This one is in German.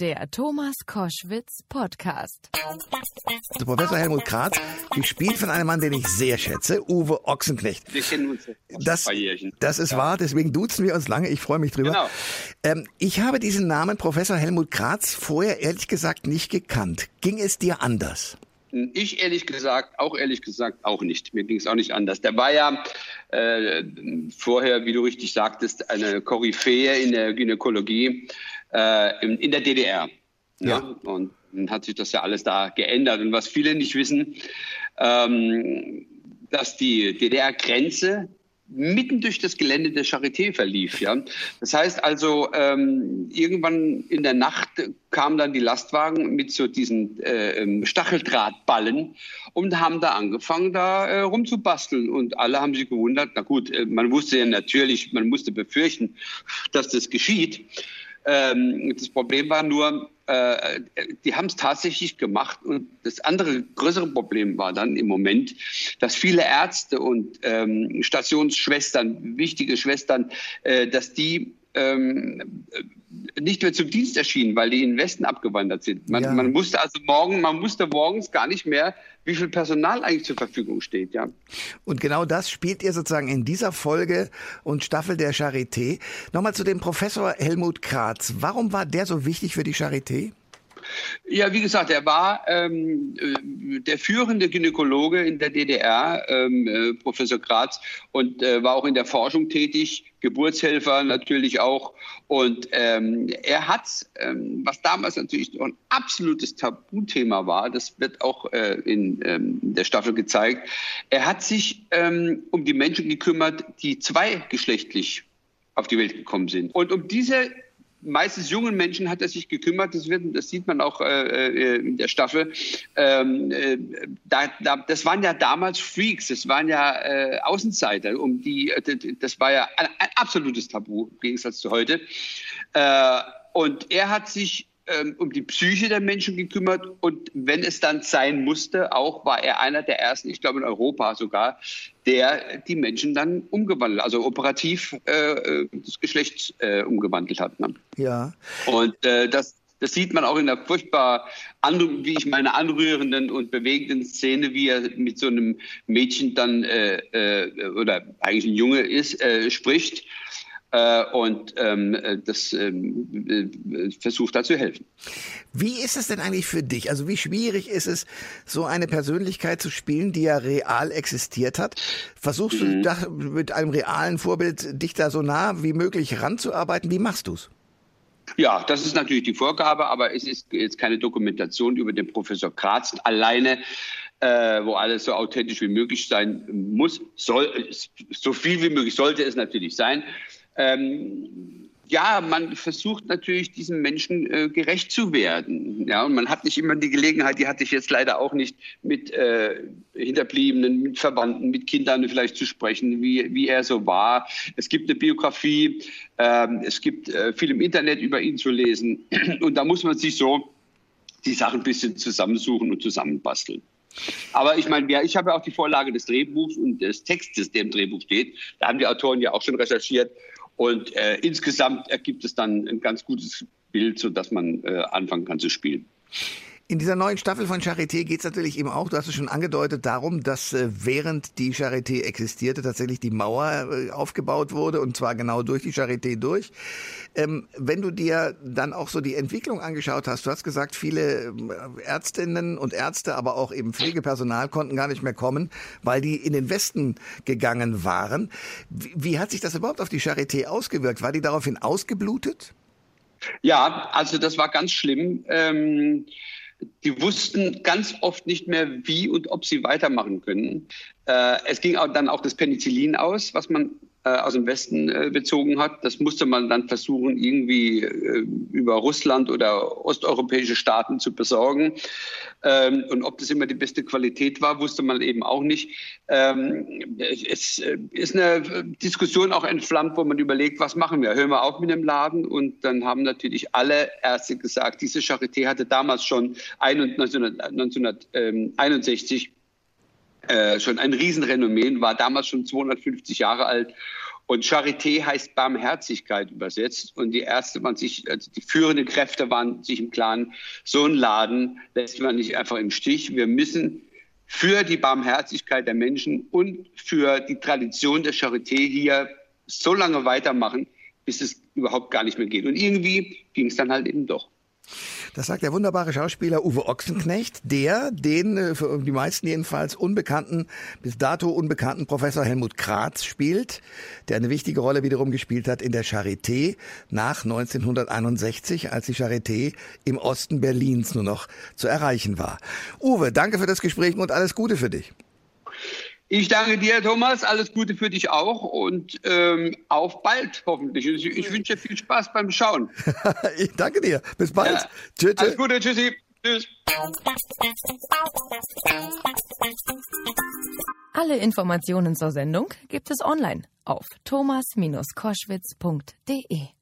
Der Thomas Koschwitz Podcast. Der Professor Helmut Kratz, gespielt von einem Mann, den ich sehr schätze, Uwe Ochsenknecht. Wir kennen uns das, das ist ja. wahr, deswegen duzen wir uns lange. Ich freue mich drüber. Genau. Ähm, ich habe diesen Namen Professor Helmut Kratz vorher ehrlich gesagt nicht gekannt. Ging es dir anders? Ich ehrlich gesagt, auch ehrlich gesagt, auch nicht. Mir ging es auch nicht anders. Der war ja äh, vorher, wie du richtig sagtest, eine Koryphäe in der Gynäkologie äh, in, in, der DDR. Ja. ja. Und dann hat sich das ja alles da geändert. Und was viele nicht wissen, ähm, dass die DDR-Grenze mitten durch das Gelände der Charité verlief. Ja? Das heißt also, ähm, irgendwann in der Nacht kamen dann die Lastwagen mit so diesen äh, ähm, Stacheldrahtballen und haben da angefangen, da äh, rumzubasteln. Und alle haben sich gewundert, na gut, äh, man wusste ja natürlich, man musste befürchten, dass das geschieht. Ähm, das Problem war nur, äh, die haben es tatsächlich gemacht. Und das andere größere Problem war dann im Moment, dass viele Ärzte und ähm, Stationsschwestern, wichtige Schwestern, äh, dass die ähm, nicht mehr zum Dienst erschienen, weil die in den Westen abgewandert sind. Man, ja. man musste also morgen, man musste morgens gar nicht mehr, wie viel Personal eigentlich zur Verfügung steht, ja. Und genau das spielt ihr sozusagen in dieser Folge und Staffel der Charité. Nochmal zu dem Professor Helmut Kratz. Warum war der so wichtig für die Charité? Ja, wie gesagt, er war ähm, äh, der führende Gynäkologe in der DDR, ähm, äh, Professor Kratz, und äh, war auch in der Forschung tätig, Geburtshelfer natürlich auch. Und ähm, er hat, ähm, was damals natürlich ein absolutes Tabuthema war, das wird auch äh, in ähm, der Staffel gezeigt, er hat sich ähm, um die Menschen gekümmert, die zweigeschlechtlich auf die Welt gekommen sind. Und um diese meistens jungen Menschen hat er sich gekümmert. Das, wird, das sieht man auch äh, äh, in der Staffel. Ähm, äh, da, da, das waren ja damals Freaks, das waren ja äh, Außenseiter. Um die, äh, das war ja ein, ein, absolutes Tabu im Gegensatz zu heute. Äh, und er hat sich ähm, um die Psyche der Menschen gekümmert und wenn es dann sein musste, auch war er einer der ersten, ich glaube in Europa sogar, der die Menschen dann umgewandelt, also operativ äh, äh das Geschlecht äh, umgewandelt hat. Ne? Ja. Und äh, das, das sieht man auch in der furchtbar, wie ich meine, anrührenden und bewegenden Szene, wie er mit so einem Mädchen dann, äh, äh, oder eigentlich ein Junge ist, äh, spricht und ähm, das ähm, äh, versucht da zu helfen. Wie ist es denn eigentlich für dich? Also wie schwierig ist es, so eine Persönlichkeit zu spielen, die ja real existiert hat? Versuchst mhm. du da mit einem realen Vorbild dich da so nah wie möglich ranzuarbeiten? Wie machst du es? Ja, das ist natürlich die Vorgabe, aber es ist jetzt keine Dokumentation über den Professor Kratz alleine. Äh, wo alles so authentisch wie möglich sein muss, soll, so viel wie möglich sollte es natürlich sein. Ähm, ja, man versucht natürlich diesen Menschen äh, gerecht zu werden. Ja, und man hat nicht immer die Gelegenheit, die hatte ich jetzt leider auch nicht, mit äh, Hinterbliebenen, mit Verwandten, mit Kindern vielleicht zu sprechen, wie, wie er so war. Es gibt eine Biografie, ähm, es gibt äh, viel im Internet über ihn zu lesen. Und da muss man sich so die Sachen ein bisschen zusammensuchen und zusammenbasteln. Aber ich meine, ja, ich habe ja auch die Vorlage des Drehbuchs und des Textes, der im Drehbuch steht. Da haben die Autoren ja auch schon recherchiert. Und äh, insgesamt ergibt es dann ein ganz gutes Bild, sodass man äh, anfangen kann zu spielen. In dieser neuen Staffel von Charité geht es natürlich eben auch, du hast es schon angedeutet, darum, dass äh, während die Charité existierte, tatsächlich die Mauer äh, aufgebaut wurde und zwar genau durch die Charité durch. Ähm, wenn du dir dann auch so die Entwicklung angeschaut hast, du hast gesagt, viele äh, Ärztinnen und Ärzte, aber auch eben Pflegepersonal konnten gar nicht mehr kommen, weil die in den Westen gegangen waren. Wie, wie hat sich das überhaupt auf die Charité ausgewirkt? War die daraufhin ausgeblutet? Ja, also das war ganz schlimm. Ähm die wussten ganz oft nicht mehr, wie und ob sie weitermachen können. Äh, es ging auch dann auch das Penicillin aus, was man aus dem Westen äh, bezogen hat. Das musste man dann versuchen, irgendwie äh, über Russland oder osteuropäische Staaten zu besorgen. Ähm, und ob das immer die beste Qualität war, wusste man eben auch nicht. Ähm, es äh, ist eine Diskussion auch entflammt, wo man überlegt, was machen wir? Hören wir auf mit dem Laden? Und dann haben natürlich alle Ärzte gesagt, diese Charité hatte damals schon 1961 äh, schon ein Riesenrenommee, war damals schon 250 Jahre alt Und Charité heißt Barmherzigkeit übersetzt. Und die erste man sich, also die führenden Kräfte waren sich im Klaren, so ein Laden lässt man nicht einfach im Stich. Wir müssen für die Barmherzigkeit der Menschen und für die Tradition der Charité hier so lange weitermachen, bis es überhaupt gar nicht mehr geht. Und irgendwie ging es dann halt eben doch. Das sagt der wunderbare Schauspieler Uwe Ochsenknecht, der den äh, für die meisten jedenfalls unbekannten, bis dato unbekannten Professor Helmut Kratz spielt, der eine wichtige Rolle wiederum gespielt hat in der Charité nach 1961, als die Charité im Osten Berlins nur noch zu erreichen war. Uwe, danke für das Gespräch und alles Gute für dich. Ich danke dir, Thomas. Alles Gute für dich auch und ähm, auf bald hoffentlich. Ich, ich wünsche dir viel Spaß beim Schauen. ich danke dir. Bis bald. Ja. Tschüss. Alles Gute. Tschüssi. Tschüss. Alle Informationen zur Sendung gibt es online auf thomas-koschwitz.de.